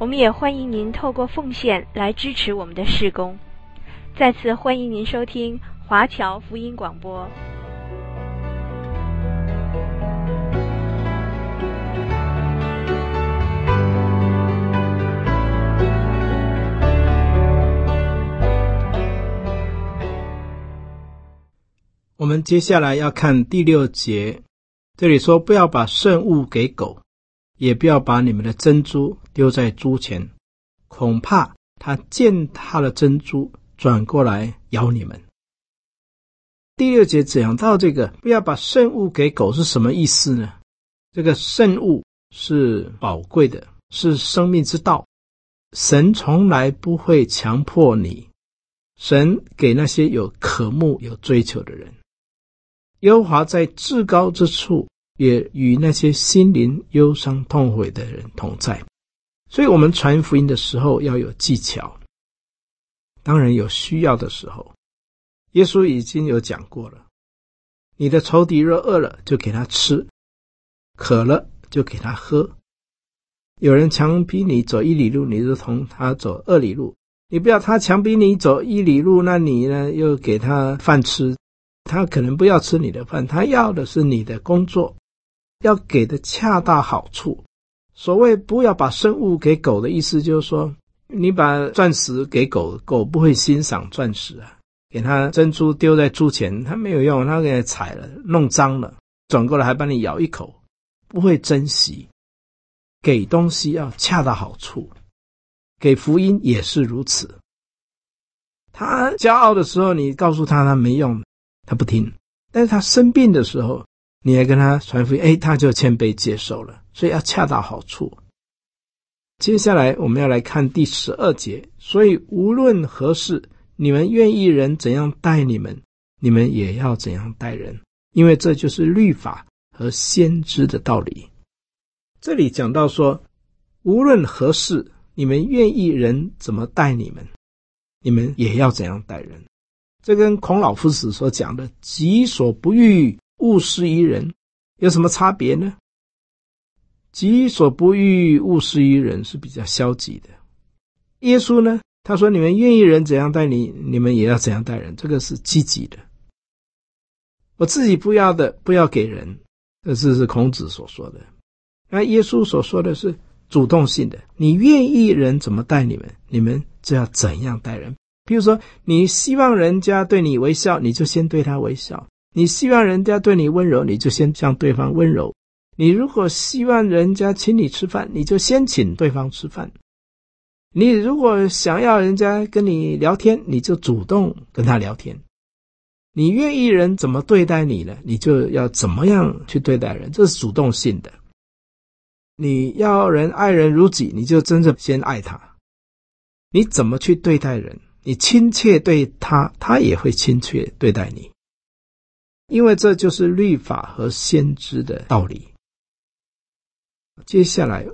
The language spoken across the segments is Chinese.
我们也欢迎您透过奉献来支持我们的事工。再次欢迎您收听华侨福音广播。我们接下来要看第六节，这里说：“不要把圣物给狗。”也不要把你们的珍珠丢在猪前，恐怕他践踏了珍珠，转过来咬你们。第六节讲到这个，不要把圣物给狗是什么意思呢？这个圣物是宝贵的，是生命之道。神从来不会强迫你，神给那些有渴慕、有追求的人。耶和华在至高之处。也与那些心灵忧伤痛悔的人同在，所以，我们传福音的时候要有技巧。当然，有需要的时候，耶稣已经有讲过了：你的仇敌若饿了，就给他吃；渴了，就给他喝。有人强逼你走一里路，你就同他走二里路。你不要他强逼你走一里路，那你呢，又给他饭吃，他可能不要吃你的饭，他要的是你的工作。要给的恰到好处。所谓不要把生物给狗的意思，就是说，你把钻石给狗，狗不会欣赏钻石啊。给它珍珠丢在猪前，它没有用，它给踩了，弄脏了，转过来还把你咬一口，不会珍惜。给东西要恰到好处，给福音也是如此。他骄傲的时候，你告诉他他没用，他不听；但是他生病的时候，你还跟他传福音，哎，他就谦卑接受了，所以要恰到好处。接下来我们要来看第十二节，所以无论何事，你们愿意人怎样待你们，你们也要怎样待人，因为这就是律法和先知的道理。这里讲到说，无论何事，你们愿意人怎么待你们，你们也要怎样待人。这跟孔老夫子所讲的“己所不欲”。勿施于人，有什么差别呢？己所不欲，勿施于人是比较消极的。耶稣呢？他说：“你们愿意人怎样待你，你们也要怎样待人。”这个是积极的。我自己不要的，不要给人。这是是孔子所说的。那耶稣所说的是主动性的。你愿意人怎么待你们，你们就要怎样待人。比如说，你希望人家对你微笑，你就先对他微笑。你希望人家对你温柔，你就先向对方温柔。你如果希望人家请你吃饭，你就先请对方吃饭。你如果想要人家跟你聊天，你就主动跟他聊天。你愿意人怎么对待你呢？你就要怎么样去对待人，这是主动性的。你要人爱人如己，你就真正先爱他。你怎么去对待人？你亲切对他，他也会亲切对待你。因为这就是律法和先知的道理。接下来，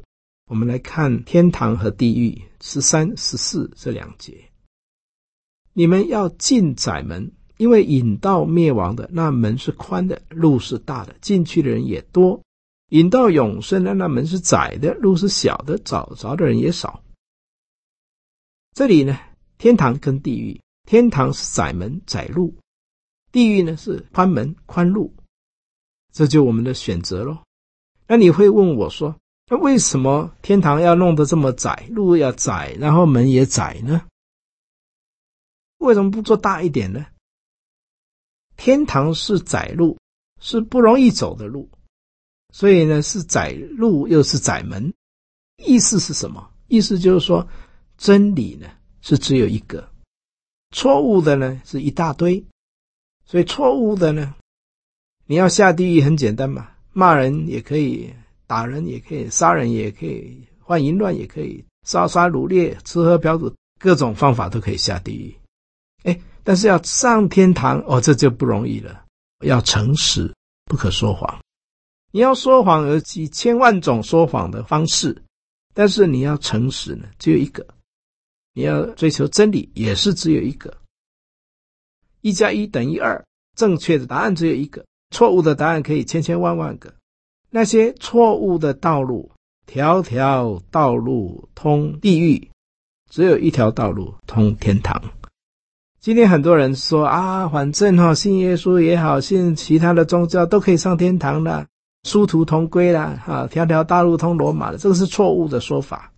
我们来看天堂和地狱十三、十四这两节。你们要进窄门，因为引到灭亡的那门是宽的，路是大的，进去的人也多；引到永生的那门是窄的，路是小的，找着的人也少。这里呢，天堂跟地狱，天堂是窄门、窄路。地狱呢是宽门宽路，这就我们的选择喽。那你会问我说：“那为什么天堂要弄得这么窄，路要窄，然后门也窄呢？为什么不做大一点呢？”天堂是窄路，是不容易走的路，所以呢是窄路又是窄门。意思是什么？意思就是说，真理呢是只有一个，错误的呢是一大堆。所以错误的呢，你要下地狱很简单嘛，骂人也可以，打人也可以，杀人也可以，换淫乱也可以，烧杀掳掠，吃喝嫖赌各种方法都可以下地狱。哎，但是要上天堂哦，这就不容易了。要诚实，不可说谎。你要说谎，有几千万种说谎的方式，但是你要诚实呢，只有一个。你要追求真理，也是只有一个。一加一等于二，正确的答案只有一个，错误的答案可以千千万万个。那些错误的道路，条条道路通地狱，只有一条道路通天堂。今天很多人说啊，反正哈信耶稣也好，信其他的宗教都可以上天堂的，殊途同归啦，哈，条条大路通罗马的，这个是错误的说法。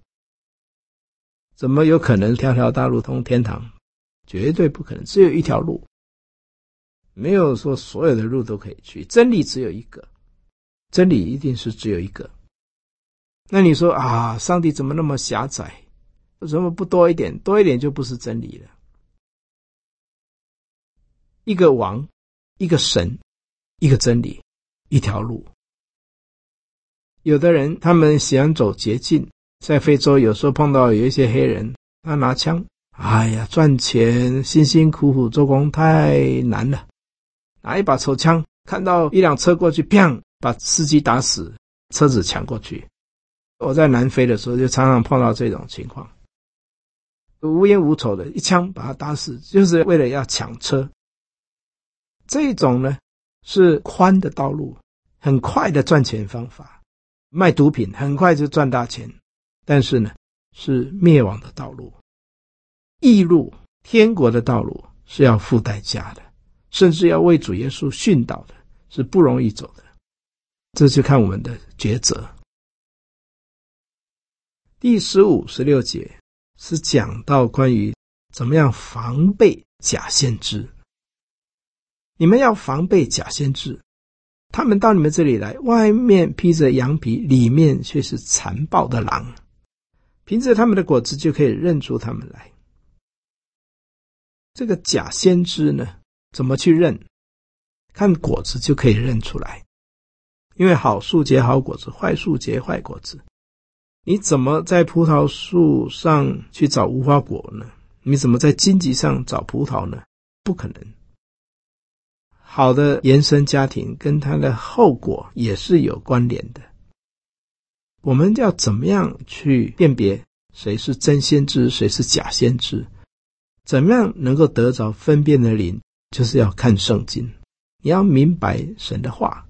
怎么有可能条条大路通天堂？绝对不可能，只有一条路，没有说所有的路都可以去。真理只有一个，真理一定是只有一个。那你说啊，上帝怎么那么狭窄？为什么不多一点？多一点就不是真理了。一个王，一个神，一个真理，一条路。有的人他们喜欢走捷径。在非洲，有时候碰到有一些黑人，他拿枪，哎呀，赚钱辛辛苦苦做工太难了，拿一把手枪，看到一辆车过去，砰，把司机打死，车子抢过去。我在南非的时候，就常常碰到这种情况，无冤无仇的一枪把他打死，就是为了要抢车。这种呢，是宽的道路，很快的赚钱方法，卖毒品很快就赚大钱。但是呢，是灭亡的道路，义路，天国的道路是要付代价的，甚至要为主耶稣殉道的，是不容易走的。这就看我们的抉择。第十五、十六节是讲到关于怎么样防备假先知。你们要防备假先知，他们到你们这里来，外面披着羊皮，里面却是残暴的狼。凭着他们的果子就可以认出他们来。这个假先知呢，怎么去认？看果子就可以认出来。因为好树结好果子，坏树结坏果子。你怎么在葡萄树上去找无花果呢？你怎么在荆棘上找葡萄呢？不可能。好的原生家庭跟它的后果也是有关联的。我们要怎么样去辨别谁是真先知，谁是假先知？怎么样能够得着分辨的灵？就是要看圣经，你要明白神的话。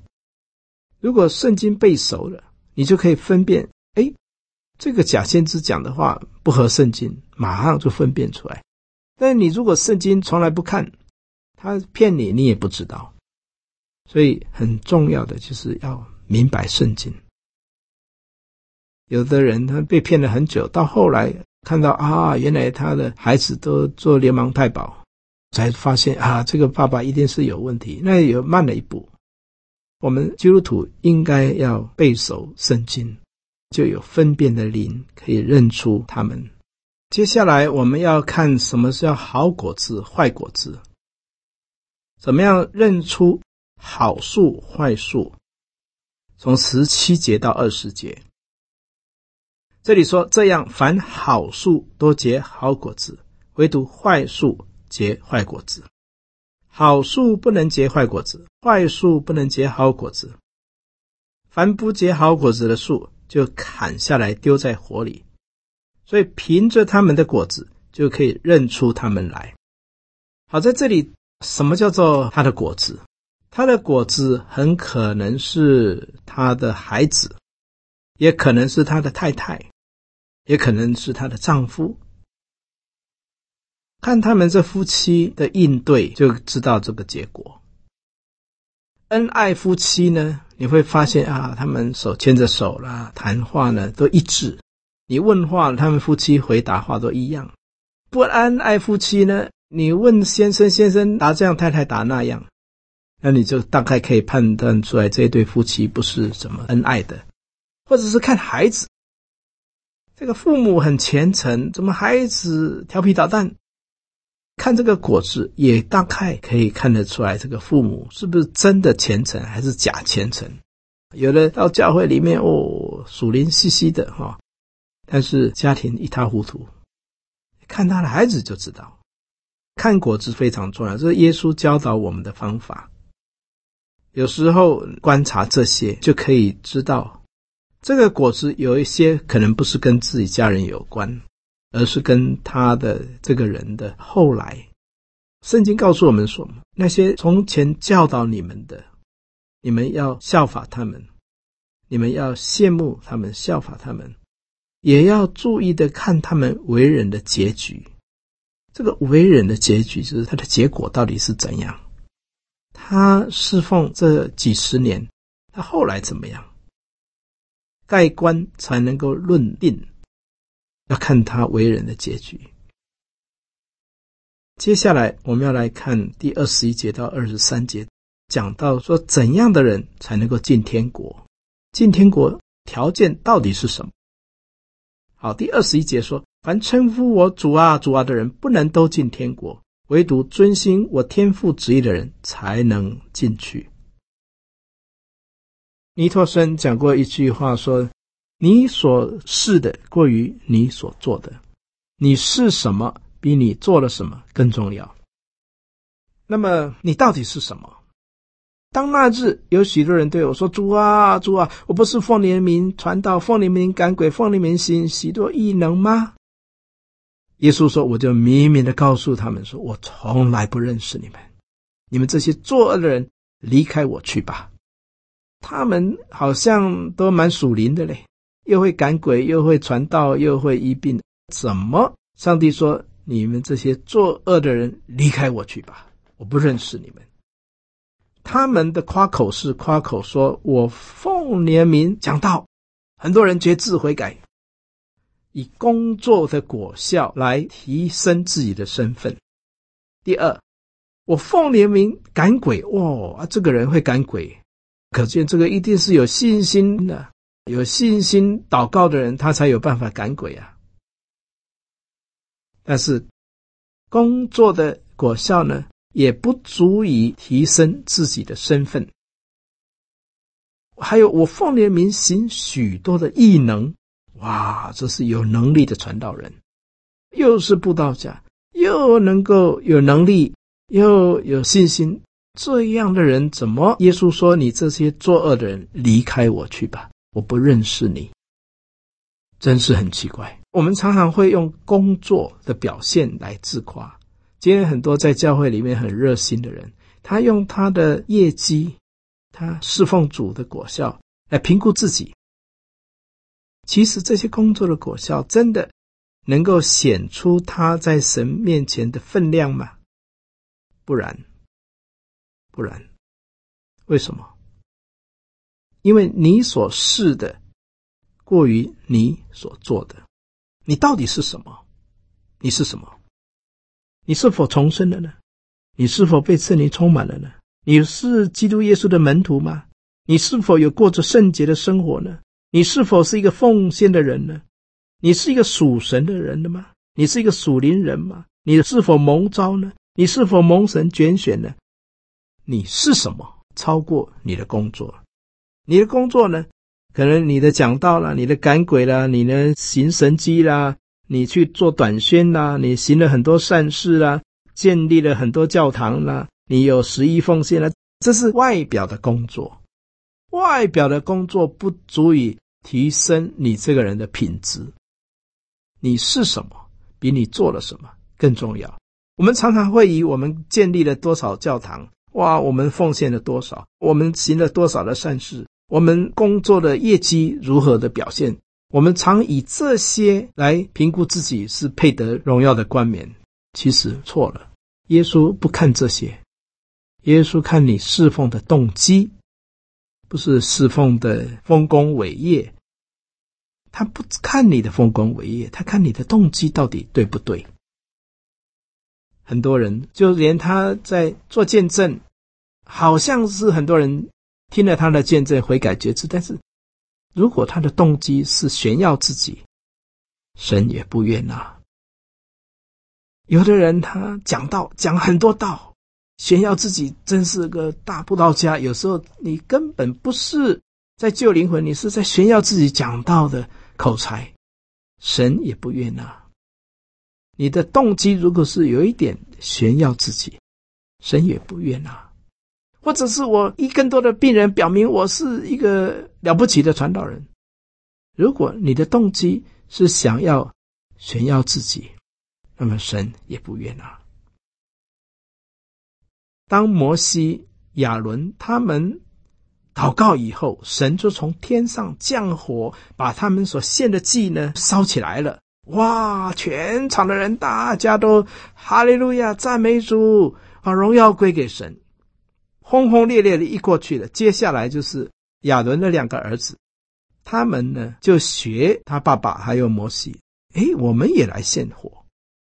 如果圣经背熟了，你就可以分辨：哎，这个假先知讲的话不合圣经，马上就分辨出来。但你如果圣经从来不看，他骗你，你也不知道。所以很重要的就是要明白圣经。有的人他被骗了很久，到后来看到啊，原来他的孩子都做流氓太保，才发现啊，这个爸爸一定是有问题。那也慢了一步。我们基督徒应该要背熟圣经，就有分辨的灵可以认出他们。接下来我们要看什么是好果子、坏果子，怎么样认出好树、坏树？从十七节到二十节。这里说，这样凡好树都结好果子，唯独坏树结坏果子。好树不能结坏果子，坏树不能结好果子。凡不结好果子的树，就砍下来丢在火里。所以凭着他们的果子，就可以认出他们来。好，在这里，什么叫做他的果子？他的果子很可能是他的孩子，也可能是他的太太。也可能是她的丈夫，看他们这夫妻的应对，就知道这个结果。恩爱夫妻呢，你会发现啊，他们手牵着手啦，谈话呢都一致。你问话，他们夫妻回答话都一样。不恩爱夫妻呢，你问先生，先生答这样，太太答那样，那你就大概可以判断出来，这对夫妻不是怎么恩爱的，或者是看孩子。这个父母很虔诚，怎么孩子调皮捣蛋？看这个果子，也大概可以看得出来，这个父母是不是真的虔诚，还是假虔诚？有的到教会里面哦，属灵兮兮的哈，但是家庭一塌糊涂，看他的孩子就知道。看果子非常重要，这是耶稣教导我们的方法。有时候观察这些，就可以知道这个果子有一些可能不是跟自己家人有关，而是跟他的这个人的后来。圣经告诉我们说，那些从前教导你们的，你们要效法他们，你们要羡慕他们，效法他们，也要注意的看他们为人的结局。这个为人的结局，就是他的结果到底是怎样？他侍奉这几十年，他后来怎么样？盖棺才能够论定，要看他为人的结局。接下来我们要来看第二十一节到二十三节，讲到说怎样的人才能够进天国？进天国条件到底是什么？好，第二十一节说：凡称呼我主啊、主啊的人，不能都进天国。唯独遵行我天父旨意的人才能进去。尼托生讲过一句话说：“你所是的过于你所做的，你是什么比你做了什么更重要。”那么你到底是什么？当那日有许多人对我说：“主啊，主啊，我不是奉你的名传道，奉你的名赶鬼，奉你的名行许多异能吗？”耶稣说：“我就明明的告诉他们说，我从来不认识你们，你们这些作恶的人，离开我去吧。”他们好像都蛮属灵的嘞，又会赶鬼，又会传道，又会医病。怎么？上帝说：“你们这些作恶的人，离开我去吧，我不认识你们。”他们的夸口是夸口说：“我奉你的名讲道，很多人决志悔改。”以工作的果效来提升自己的身份。第二，我奉你的名赶鬼，哇啊，这个人会赶鬼，可见这个一定是有信心的，有信心祷告的人，他才有办法赶鬼啊。但是工作的果效呢，也不足以提升自己的身份。还有，我奉你的名行许多的异能。哇，这是有能力的传道人，又是布道家，又能够有能力，又有信心，这样的人怎么？耶稣说：“你这些作恶的人，离开我去吧，我不认识你。”真是很奇怪。我们常常会用工作的表现来自夸。今天很多在教会里面很热心的人，他用他的业绩，他侍奉主的果效来评估自己。其实这些工作的果效，真的能够显出他在神面前的分量吗？不然，不然，为什么？因为你所是的过于你所做的。你到底是什么？你是什么？你是否重生了呢？你是否被圣灵充满了呢？你是基督耶稣的门徒吗？你是否有过着圣洁的生活呢？你是否是一个奉献的人呢？你是一个属神的人了吗？你是一个属灵人吗？你是否蒙召呢？你是否蒙神拣选呢？你是什么？超过你的工作，你的工作呢？可能你的讲道啦，你的赶鬼啦，你的行神迹啦，你去做短宣啦，你行了很多善事啦，建立了很多教堂啦，你有十一奉献啦，这是外表的工作。外表的工作不足以。提升你这个人的品质，你是什么，比你做了什么更重要。我们常常会以我们建立了多少教堂，哇，我们奉献了多少，我们行了多少的善事，我们工作的业绩如何的表现，我们常以这些来评估自己是配得荣耀的冠冕。其实错了，耶稣不看这些，耶稣看你侍奉的动机，不是侍奉的丰功伟业。他不看你的丰功伟业，他看你的动机到底对不对。很多人就连他在做见证，好像是很多人听了他的见证悔改决志，但是如果他的动机是炫耀自己，神也不悦纳。有的人他讲道讲很多道，炫耀自己真是个大布道家，有时候你根本不是在救灵魂，你是在炫耀自己讲道的。口才，神也不悦纳。你的动机如果是有一点炫耀自己，神也不愿啊。或者是我一更多的病人，表明我是一个了不起的传道人。如果你的动机是想要炫耀自己，那么神也不愿啊。当摩西、亚伦他们祷告以后，神就从天上降火，把他们所献的祭呢烧起来了。哇！全场的人大家都哈利路亚，赞美主，把荣耀归给神，轰轰烈烈的一过去了。接下来就是亚伦的两个儿子，他们呢就学他爸爸还有摩西，诶，我们也来献火，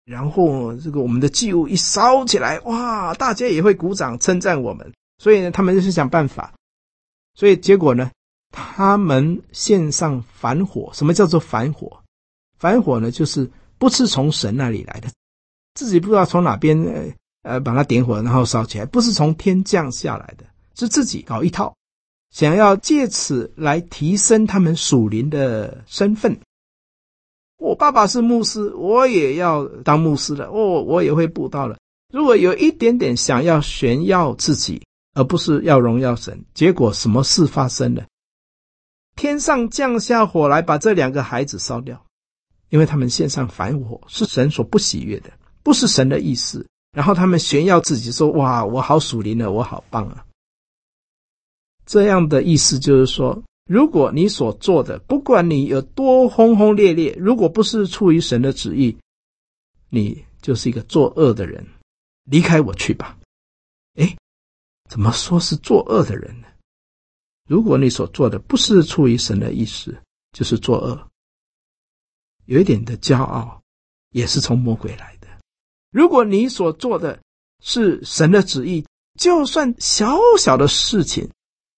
然后这个我们的祭物一烧起来，哇，大家也会鼓掌称赞我们。所以呢，他们就是想办法，所以结果呢，他们献上反火。什么叫做反火？反火呢，就是不是从神那里来的，自己不知道从哪边呃把它点火，然后烧起来，不是从天降下来的，是自己搞一套，想要借此来提升他们属灵的身份。我爸爸是牧师，我也要当牧师了。哦，我也会布道了。如果有一点点想要炫耀自己，而不是要荣耀神，结果什么事发生了？天上降下火来，把这两个孩子烧掉。因为他们献上燔火是神所不喜悦的，不是神的意思。然后他们炫耀自己说：“哇，我好属灵了，我好棒啊！”这样的意思就是说，如果你所做的，不管你有多轰轰烈烈，如果不是出于神的旨意，你就是一个作恶的人，离开我去吧。诶，怎么说是作恶的人呢？如果你所做的不是出于神的意思，就是作恶。有一点的骄傲，也是从魔鬼来的。如果你所做的是神的旨意，就算小小的事情，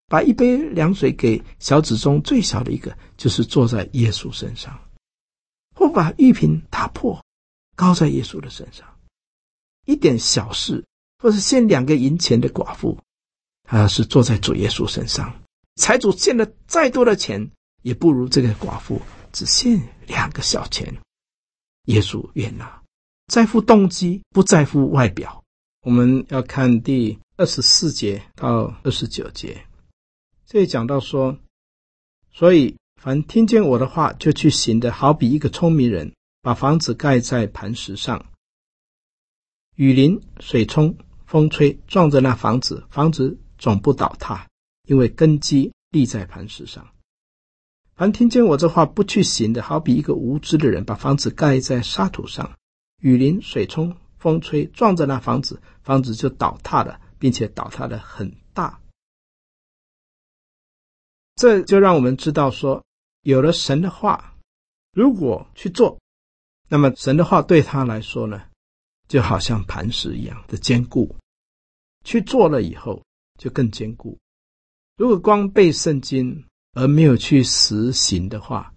把一杯凉水给小子中最小的一个，就是坐在耶稣身上；或把玉瓶打破，高在耶稣的身上。一点小事，或是献两个银钱的寡妇，他是坐在主耶稣身上。财主献了再多的钱，也不如这个寡妇。只献两个小钱，耶稣愿纳，在乎动机，不在乎外表。我们要看第二十四节到二十九节，这里讲到说，所以凡听见我的话就去行的，好比一个聪明人，把房子盖在磐石上，雨淋、水冲、风吹，撞着那房子，房子总不倒塌，因为根基立在磐石上。凡听见我这话不去行的，好比一个无知的人，把房子盖在沙土上，雨淋、水冲、风吹，撞着那房子，房子就倒塌了，并且倒塌的很大。这就让我们知道说，有了神的话，如果去做，那么神的话对他来说呢，就好像磐石一样的坚固。去做了以后，就更坚固。如果光背圣经，而没有去实行的话，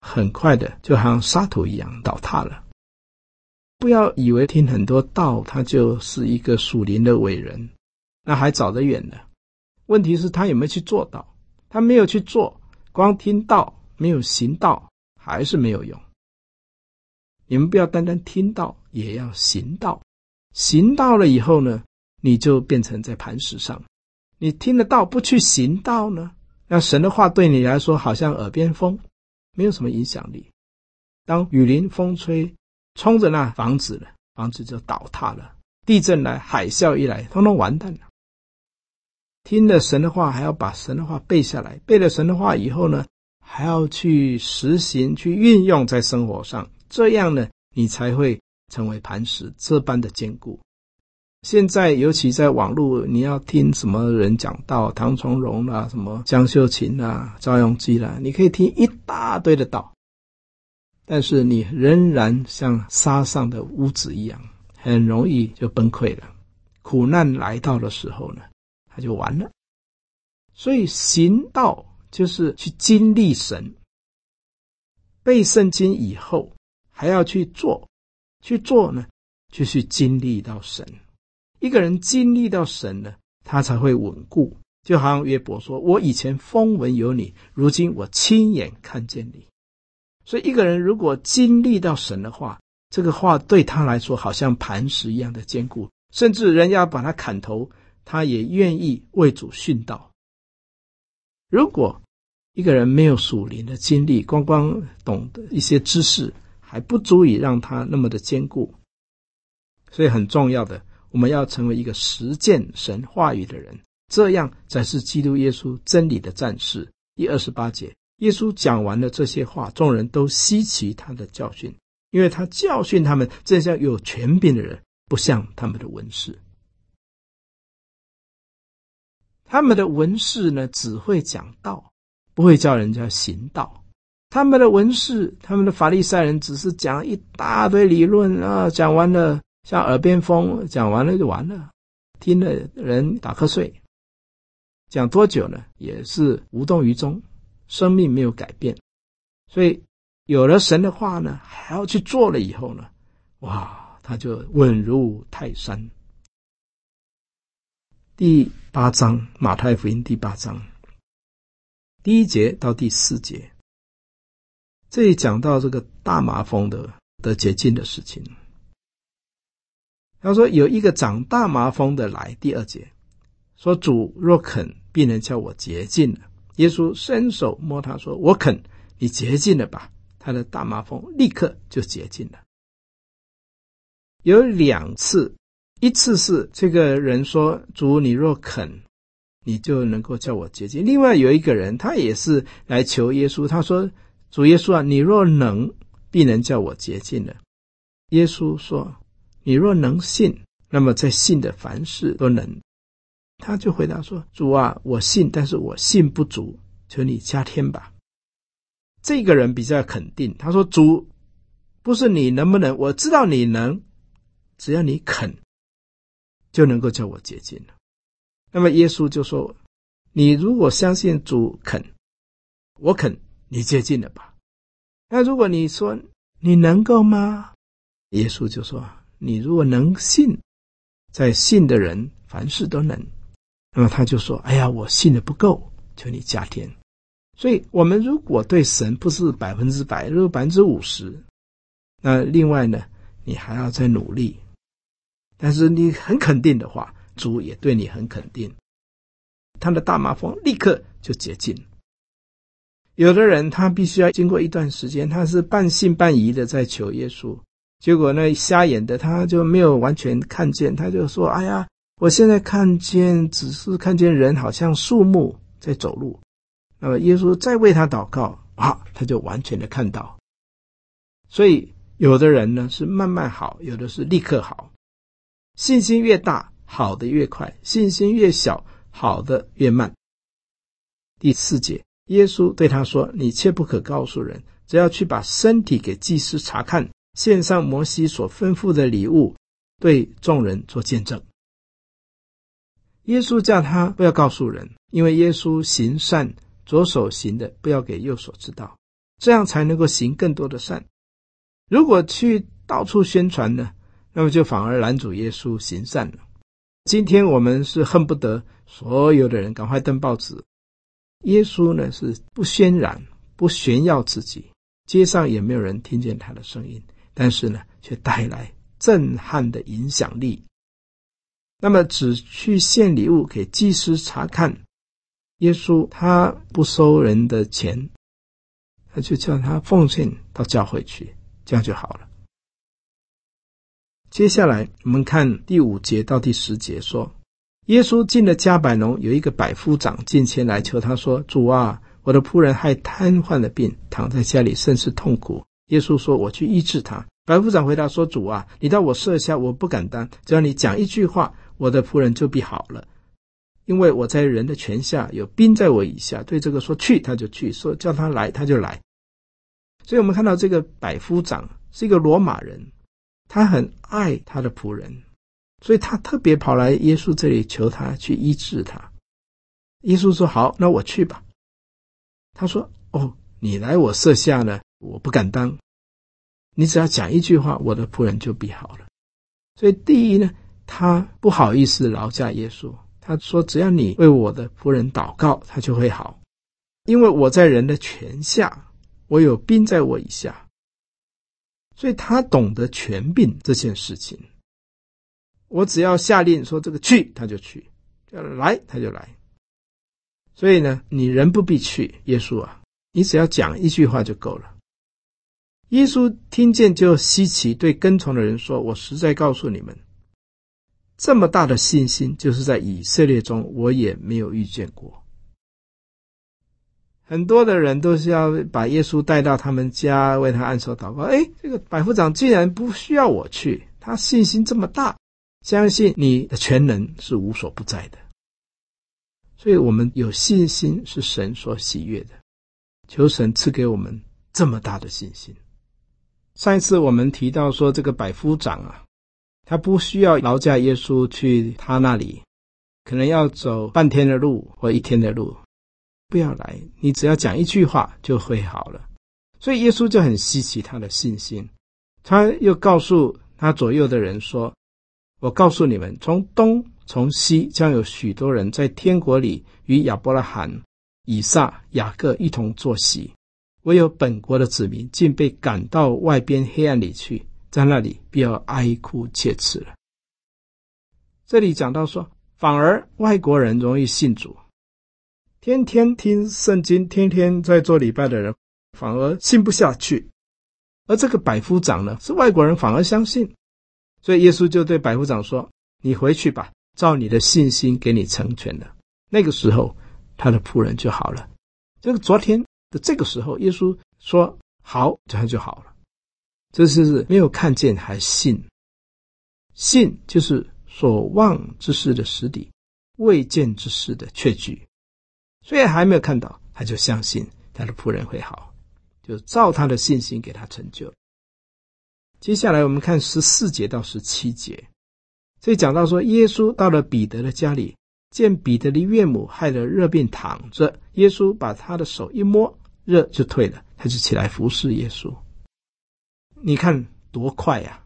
很快的就好像沙土一样倒塌了。不要以为听很多道，他就是一个属灵的伟人，那还早得远呢。问题是，他有没有去做到？他没有去做，光听道没有行道，还是没有用。你们不要单单听道，也要行道。行道了以后呢，你就变成在磐石上。你听了道，不去行道呢？那神的话对你来说好像耳边风，没有什么影响力。当雨淋风吹，冲着那房子了，房子就倒塌了。地震来，海啸一来，通通完蛋了。听了神的话，还要把神的话背下来。背了神的话以后呢，还要去实行、去运用在生活上，这样呢，你才会成为磐石这般的坚固。现在，尤其在网络，你要听什么人讲道，唐崇荣啦，什么江秀琴啦，赵永基啦，你可以听一大堆的道，但是你仍然像沙上的屋子一样，很容易就崩溃了。苦难来到的时候呢，它就完了。所以行道就是去经历神，背圣经以后还要去做，去做呢，就去经历到神。一个人经历到神呢，他才会稳固。就好像约伯说：“我以前风闻有你，如今我亲眼看见你。”所以，一个人如果经历到神的话，这个话对他来说好像磐石一样的坚固，甚至人要把他砍头，他也愿意为主殉道。如果一个人没有属灵的经历，光光懂得一些知识，还不足以让他那么的坚固。所以很重要的，我们要成为一个实践神话语的人，这样才是基督耶稣真理的战士。第二十八节，耶稣讲完了这些话，众人都稀奇他的教训。因为他教训他们，正像有权柄的人，不像他们的文士。他们的文士呢，只会讲道，不会叫人家行道。他们的文士，他们的法利赛人，只是讲一大堆理论啊，讲完了像耳边风，讲完了就完了，听了人打瞌睡。讲多久呢？也是无动于衷，生命没有改变，所以。有了神的话呢，还要去做了以后呢，哇，他就稳如泰山。第八章，马太福音第八章，第一节到第四节，这里讲到这个大麻风的的洁净的事情。他说有一个长大麻风的来，第二节说，主若肯，必能叫我洁净。耶稣伸手摸他说，我肯，你洁净了吧。他的大麻风立刻就洁净了。有两次，一次是这个人说：“主，你若肯，你就能够叫我洁净。”另外有一个人，他也是来求耶稣，他说：“主耶稣啊，你若能，必能叫我洁净了。”耶稣说：“你若能信，那么在信的凡事都能。”他就回答说：“主啊，我信，但是我信不足，求你加添吧。”这个人比较肯定，他说：“主，不是你能不能？我知道你能，只要你肯，就能够叫我接近了。”那么耶稣就说：“你如果相信主肯，我肯，你接近了吧。那如果你说你能够吗？”耶稣就说：“你如果能信，在信的人凡事都能。”那么他就说：“哎呀，我信的不够，求你加添。”所以，我们如果对神不是百分之百，如果百分之五十，那另外呢，你还要再努力。但是你很肯定的话，主也对你很肯定，他的大麻风立刻就洁净。有的人他必须要经过一段时间，他是半信半疑的在求耶稣，结果呢，瞎眼的他就没有完全看见，他就说：“哎呀，我现在看见只是看见人，好像树木在走路。”那么耶稣再为他祷告啊，他就完全的看到。所以有的人呢是慢慢好，有的是立刻好。信心越大，好的越快；信心越小，好的越慢。第四节，耶稣对他说：“你切不可告诉人，只要去把身体给祭司查看，献上摩西所吩咐的礼物，对众人做见证。”耶稣叫他不要告诉人，因为耶稣行善。左手行的，不要给右手知道，这样才能够行更多的善。如果去到处宣传呢，那么就反而拦阻耶稣行善了。今天我们是恨不得所有的人赶快登报纸。耶稣呢是不渲染、不炫耀自己，街上也没有人听见他的声音，但是呢却带来震撼的影响力。那么只去献礼物给祭司查看。耶稣他不收人的钱，他就叫他奉献到教会去，这样就好了。接下来我们看第五节到第十节说，耶稣进了加百农，有一个百夫长进前来求他说：“主啊，我的仆人害瘫痪的病，躺在家里甚是痛苦。”耶稣说：“我去医治他。”百夫长回答说：“主啊，你到我舍下，我不敢当，只要你讲一句话，我的仆人就必好了。”因为我在人的权下，有兵在我以下，对这个说去，他就去；说叫他来，他就来。所以，我们看到这个百夫长是一个罗马人，他很爱他的仆人，所以他特别跑来耶稣这里求他去医治他。耶稣说：“好，那我去吧。”他说：“哦，你来我舍下呢，我不敢当。你只要讲一句话，我的仆人就必好了。”所以，第一呢，他不好意思劳驾耶稣。他说：“只要你为我的仆人祷告，他就会好，因为我在人的权下，我有兵在我以下。所以他懂得权柄这件事情。我只要下令说这个去，他就去；要来，他就来。所以呢，你人不必去，耶稣啊，你只要讲一句话就够了。耶稣听见就稀奇，对跟从的人说：“我实在告诉你们，这么大的信心，就是在以色列中，我也没有遇见过。”很多的人都是要把耶稣带到他们家，为他按手祷告。哎，这个百夫长竟然不需要我去，他信心这么大，相信你的全能是无所不在的。所以，我们有信心是神所喜悦的。求神赐给我们这么大的信心。上一次我们提到说，这个百夫长啊，他不需要劳驾耶稣去他那里，可能要走半天的路或一天的路。不要来，你只要讲一句话就会好了。所以耶稣就很稀奇他的信心，他又告诉他左右的人说：“我告诉你们，从东从西将有许多人在天国里与亚伯拉罕、以撒、雅各一同坐席，唯有本国的子民竟被赶到外边黑暗里去，在那里必要哀哭切齿了。”这里讲到说，反而外国人容易信主。天天听圣经，天天在做礼拜的人，反而信不下去；而这个百夫长呢，是外国人反而相信。所以耶稣就对百夫长说：“你回去吧，照你的信心给你成全了。”那个时候，他的仆人就好了。这个昨天这个时候，耶稣说：“好，这样就好了。”这是没有看见还信，信就是所望之事的实底，未见之事的确据。虽然还没有看到，他就相信他的仆人会好，就照他的信心给他成就。接下来我们看十四节到十七节，这讲到说，耶稣到了彼得的家里，见彼得的岳母害得热病躺着，耶稣把他的手一摸，热就退了，他就起来服侍耶稣。你看多快呀！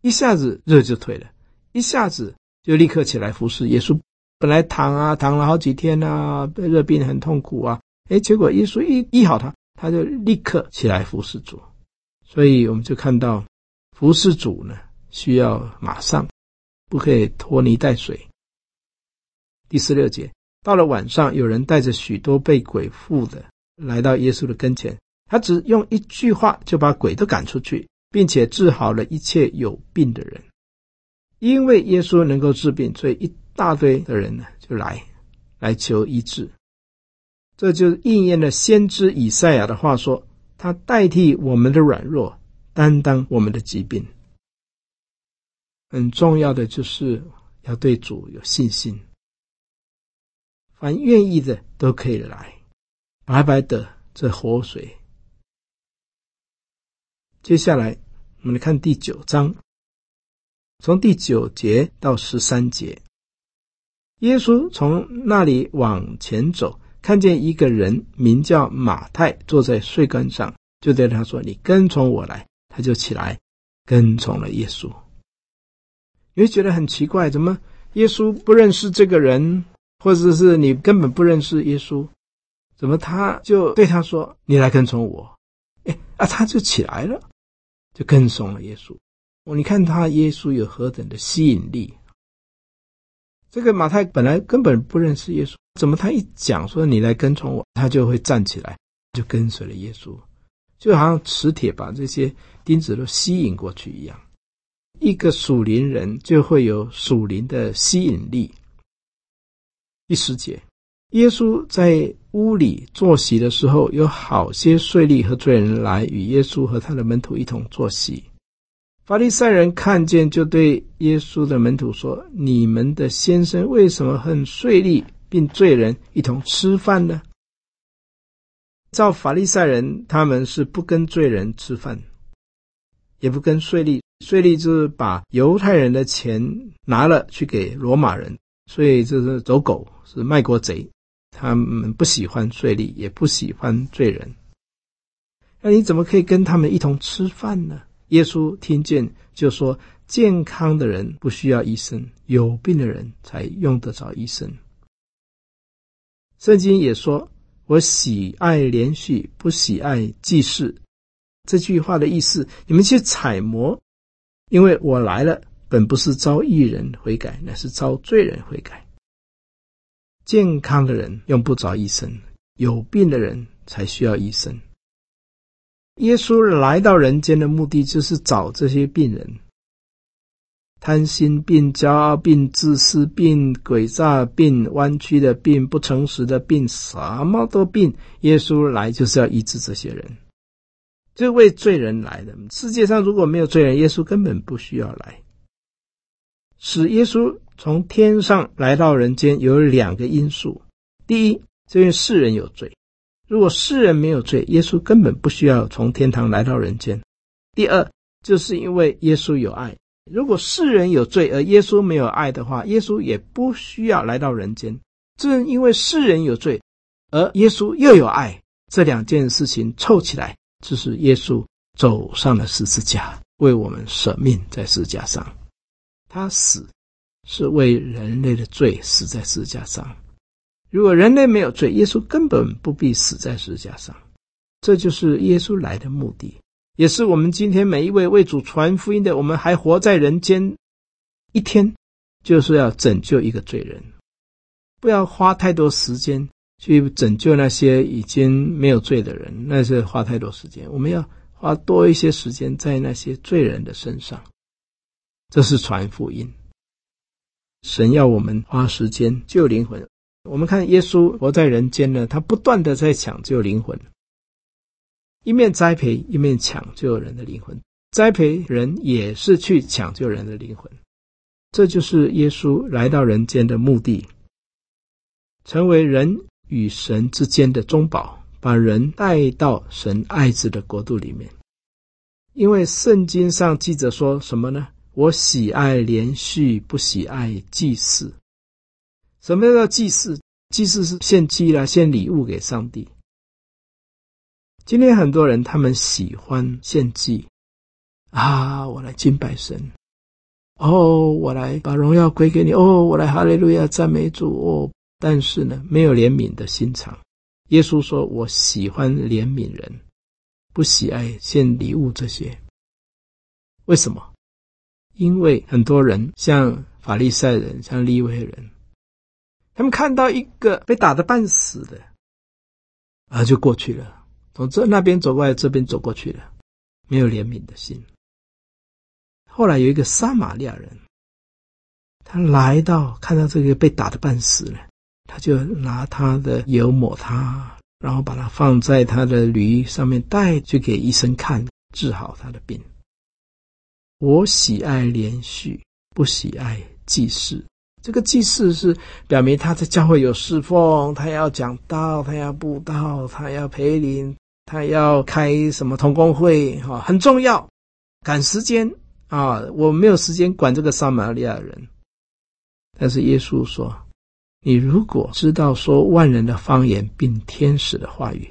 一下子热就退了，一下子就立刻起来服侍耶稣。本来躺啊躺了好几天啊，被热病很痛苦啊，哎，结果耶稣一医好他，他就立刻起来服侍主。所以我们就看到服侍主呢，需要马上，不可以拖泥带水。第十六节，到了晚上，有人带着许多被鬼附的来到耶稣的跟前，他只用一句话就把鬼都赶出去，并且治好了一切有病的人。因为耶稣能够治病，所以一。大堆的人呢，就来来求医治，这就应验了先知以赛亚的话说：“他代替我们的软弱，担当我们的疾病。”很重要的就是要对主有信心，凡愿意的都可以来，白白的这活水。接下来我们来看第九章，从第九节到十三节。耶稣从那里往前走，看见一个人名叫马太坐在税关上，就对他说：“你跟从我来。”他就起来跟从了耶稣。你会觉得很奇怪，怎么耶稣不认识这个人，或者是你根本不认识耶稣，怎么他就对他说：“你来跟从我？”哎，啊，他就起来了，就跟从了耶稣。哦，你看他耶稣有何等的吸引力。这个马太本来根本不认识耶稣，怎么他一讲说你来跟从我，他就会站起来，就跟随了耶稣，就好像磁铁把这些钉子都吸引过去一样。一个属灵人就会有属灵的吸引力。第十节，耶稣在屋里坐席的时候，有好些税吏和罪人来与耶稣和他的门徒一同坐席。法利赛人看见，就对耶稣的门徒说：“你们的先生为什么和税吏并罪人一同吃饭呢？”照法利赛人，他们是不跟罪人吃饭，也不跟税吏。税吏就是把犹太人的钱拿了去给罗马人，所以这是走狗，是卖国贼。他们不喜欢税利，也不喜欢罪人。那你怎么可以跟他们一同吃饭呢？耶稣听见就说：“健康的人不需要医生，有病的人才用得着医生。”圣经也说：“我喜爱连续，不喜爱祭祀。”这句话的意思，你们去揣摩。因为我来了，本不是召义人悔改，乃是召罪人悔改。健康的人用不着医生，有病的人才需要医生。耶稣来到人间的目的，就是找这些病人。贪心病、骄傲病、自私病、诡诈病、弯曲的病、不诚实的病，什么都病。耶稣来就是要医治这些人，就为罪人来的。世界上如果没有罪人，耶稣根本不需要来。使耶稣从天上来到人间有两个因素：第一，这因为世人有罪；如果世人没有罪，耶稣根本不需要从天堂来到人间。第二，就是因为耶稣有爱。如果世人有罪，而耶稣没有爱的话，耶稣也不需要来到人间。正因为世人有罪，而耶稣又有爱，这两件事情凑起来，就是耶稣走上了十字架，为我们舍命在十字架上。他死是为人类的罪死在十字架上。如果人类没有罪，耶稣根本不必死在十字架上。这就是耶稣来的目的。也是我们今天每一位为主传福音的，我们还活在人间一天，就是要拯救一个罪人，不要花太多时间去拯救那些已经没有罪的人，那是花太多时间。我们要花多一些时间在那些罪人的身上，这是传福音。神要我们花时间救灵魂。我们看耶稣活在人间呢，他不断的在抢救灵魂。一面栽培，一面抢救人的灵魂。栽培人也是去抢救人的灵魂，这就是耶稣来到人间的目的，成为人与神之间的中保，把人带到神爱子的国度里面。因为圣经上记着说什么呢？我喜爱怜恤，不喜爱祭祀。什么叫祭祀？祭祀是献祭啦，献礼物给上帝。今天很多人他们喜欢献祭啊，我来敬拜神，哦，我来把荣耀归给你，哦，我来哈利路亚赞美主，哦，但是呢，没有怜悯的心肠。耶稣说：“我喜欢怜悯人，不喜爱献礼物这些。”为什么？因为很多人像法利赛人，像利未人，他们看到一个被打得半死的，啊，就过去了。从这那边走过来，这边走过去了，没有怜悯的心。后来有一个撒玛利亚人，他来到看到这个被打得半死了，他就拿他的油抹他，然后把他放在他的驴上面带去给医生看，治好他的病。我喜爱连续，不喜爱祭祀。这个祭祀是表明他在教会有侍奉，他要讲道，他要布道，他要培灵。他要开什么同工会？哈，很重要，赶时间啊！我没有时间管这个撒玛利亚人。但是耶稣说：“你如果知道说万人的方言并天使的话语，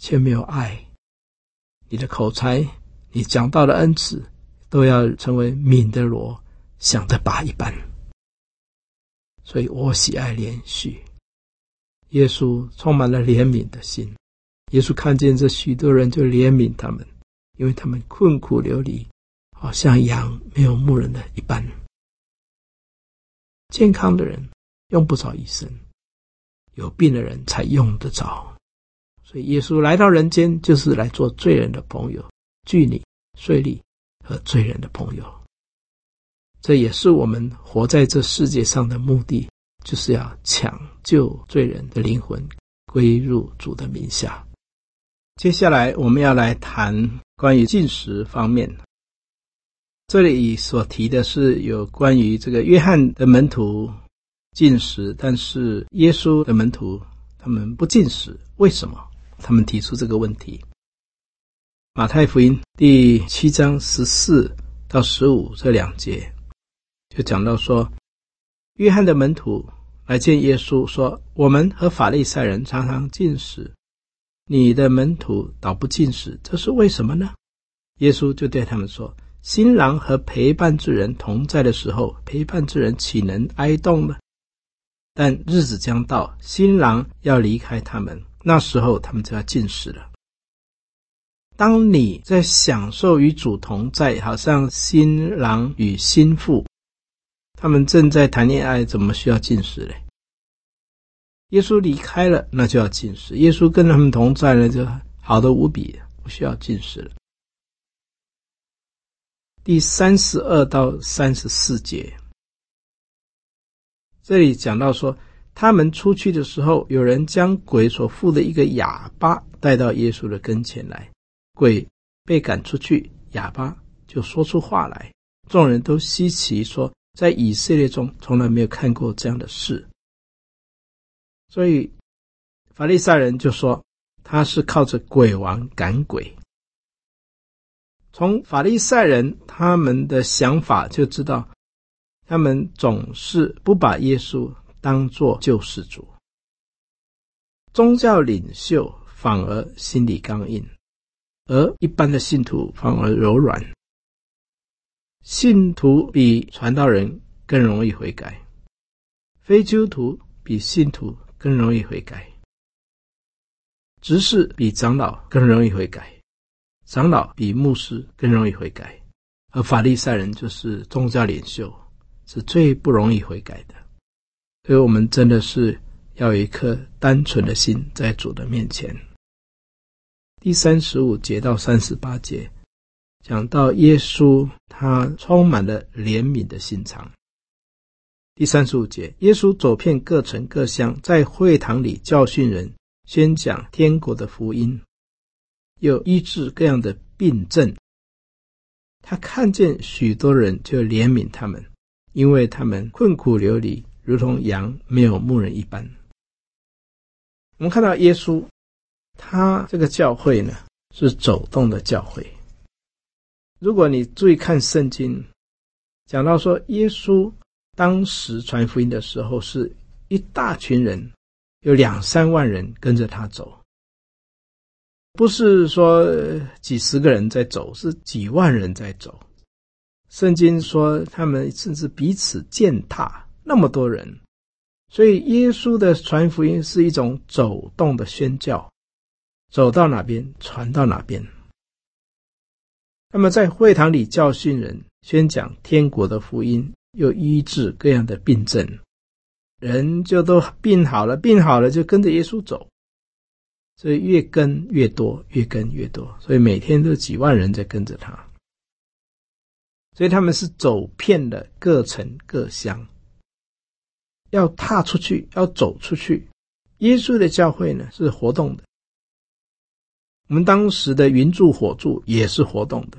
却没有爱，你的口才、你讲道的恩赐，都要成为敏的罗、响的拔一般。”所以我喜爱怜恤，耶稣充满了怜悯的心。耶稣看见这许多人，就怜悯他们，因为他们困苦流离，好像羊没有牧人的一般。健康的人用不着医生，有病的人才用得着。所以耶稣来到人间，就是来做罪人的朋友，税吏、税吏和罪人的朋友。这也是我们活在这世界上的目的，就是要抢救罪人的灵魂，归入主的名下。接下来我们要来谈关于进食方面。这里所提的是有关于这个约翰的门徒进食，但是耶稣的门徒他们不进食，为什么？他们提出这个问题。马太福音第七章十四到十五这两节就讲到说，约翰的门徒来见耶稣，说：“我们和法利赛人常常禁食。”你的门徒倒不禁食，这是为什么呢？耶稣就对他们说：“新郎和陪伴之人同在的时候，陪伴之人岂能哀慟呢？但日子将到，新郎要离开他们，那时候他们就要禁食了。当你在享受与主同在，好像新郎与新妇，他们正在谈恋爱，怎么需要进食嘞？耶稣离开了，那就要进食；耶稣跟他们同在了，就好得无比，不需要进食了。第三十二到三十四节，这里讲到说，他们出去的时候，有人将鬼所附的一个哑巴带到耶稣的跟前来。鬼被赶出去，哑巴就说出话来。众人都稀奇，说在以色列中从来没有看过这样的事。所以法利赛人就说他是靠着鬼王赶鬼。从法利赛人他们的想法就知道，他们总是不把耶稣当作救世主。宗教领袖反而心里刚硬。而一般的信徒反而柔软，信徒比传道人更容易悔改，非基督徒比信徒更容易悔改，执事比长老更容易悔改，长老比牧师更容易悔改，而法利赛人就是宗教领袖，是最不容易悔改的。所以，我们真的是要有一颗单纯的心，在主的面前。第三十五节到三十八节，讲到耶稣，他充满了怜悯的心肠。第三十五节，耶稣走遍各城各乡，在会堂里教训人，宣讲天国的福音，又医治各样的病症。他看见许多人，就怜悯他们，因为他们困苦流离，如同羊没有牧人一般。我们看到耶稣。他这个教会呢，是走动的教会。如果你注意看圣经，讲到说耶稣当时传福音的时候，是一大群人，有两三万人跟着他走，不是说几十个人在走，是几万人在走。圣经说他们甚至彼此践踏，那么多人，所以耶稣的传福音是一种走动的宣教。走到哪边，传到哪边。那么，在会堂里教训人，宣讲天国的福音，又医治各样的病症，人就都病好了，病好了就跟着耶稣走。所以越跟越多，越跟越多，所以每天都几万人在跟着他。所以他们是走遍了各城各乡，要踏出去，要走出去。耶稣的教会呢，是活动的。我们当时的云柱火柱也是活动的，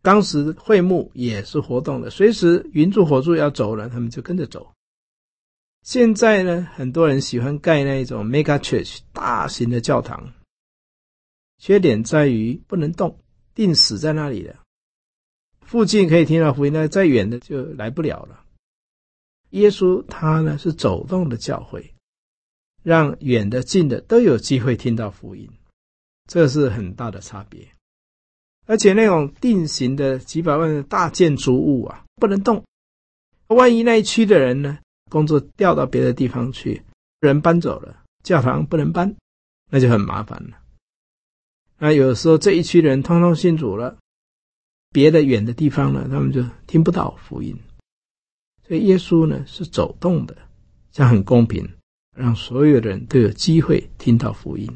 当时会幕也是活动的，随时云柱火柱要走了，他们就跟着走。现在呢，很多人喜欢盖那一种 mega church 大型的教堂，缺点在于不能动，定死在那里了。附近可以听到福音，那再远的就来不了了。耶稣他呢是走动的教会，让远的近的都有机会听到福音。这是很大的差别，而且那种定型的几百万的大建筑物啊，不能动。万一那一区的人呢，工作调到别的地方去，人搬走了，教堂不能搬，那就很麻烦了。那有时候这一区的人通通信主了，别的远的地方呢，他们就听不到福音。所以耶稣呢是走动的，这样很公平，让所有的人都有机会听到福音。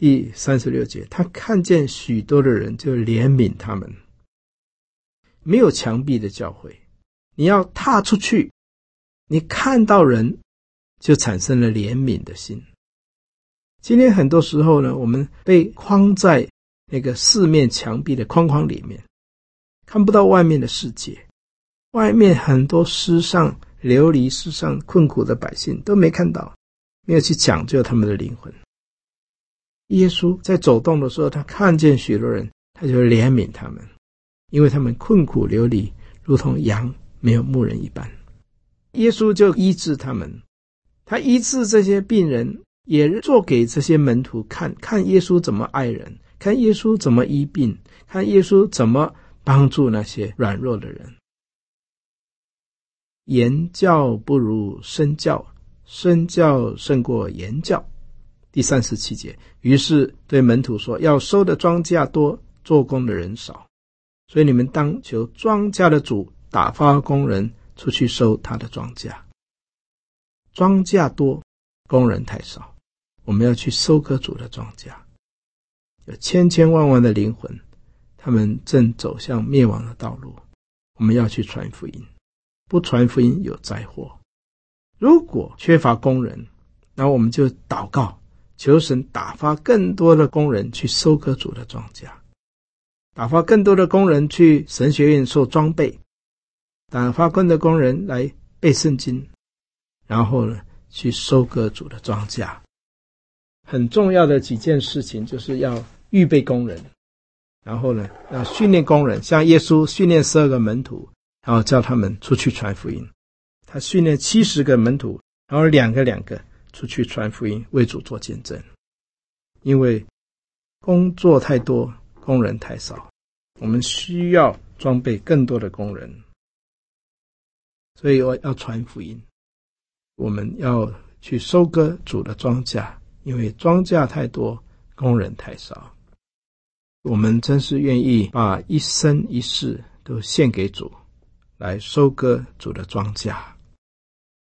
第三十六节，他看见许多的人，就怜悯他们。没有墙壁的教会，你要踏出去，你看到人，就产生了怜悯的心。今天很多时候呢，我们被框在那个四面墙壁的框框里面，看不到外面的世界。外面很多世上流离、世上困苦的百姓都没看到，没有去抢救他们的灵魂。耶稣在走动的时候，他看见许多人，他就怜悯他们，因为他们困苦流离，如同羊没有牧人一般。耶稣就医治他们，他医治这些病人，也做给这些门徒看，看耶稣怎么爱人，看耶稣怎么医病，看耶稣怎么帮助那些软弱的人。言教不如身教，身教胜过言教。第三十七节，于是对门徒说：“要收的庄稼多，做工的人少，所以你们当求庄稼的主打发工人出去收他的庄稼。庄稼多，工人太少，我们要去收割主的庄稼。有千千万万的灵魂，他们正走向灭亡的道路，我们要去传福音。不传福音有灾祸。如果缺乏工人，那我们就祷告。”求神打发更多的工人去收割主的庄稼，打发更多的工人去神学院受装备，打发更多的工人来背圣经，然后呢，去收割主的庄稼。很重要的几件事情就是要预备工人，然后呢，要训练工人，像耶稣训练十二个门徒，然后叫他们出去传福音。他训练七十个门徒，然后两个两个。出去传福音，为主做见证。因为工作太多，工人太少，我们需要装备更多的工人。所以我要传福音，我们要去收割主的庄稼，因为庄稼太多，工人太少。我们真是愿意把一生一世都献给主，来收割主的庄稼。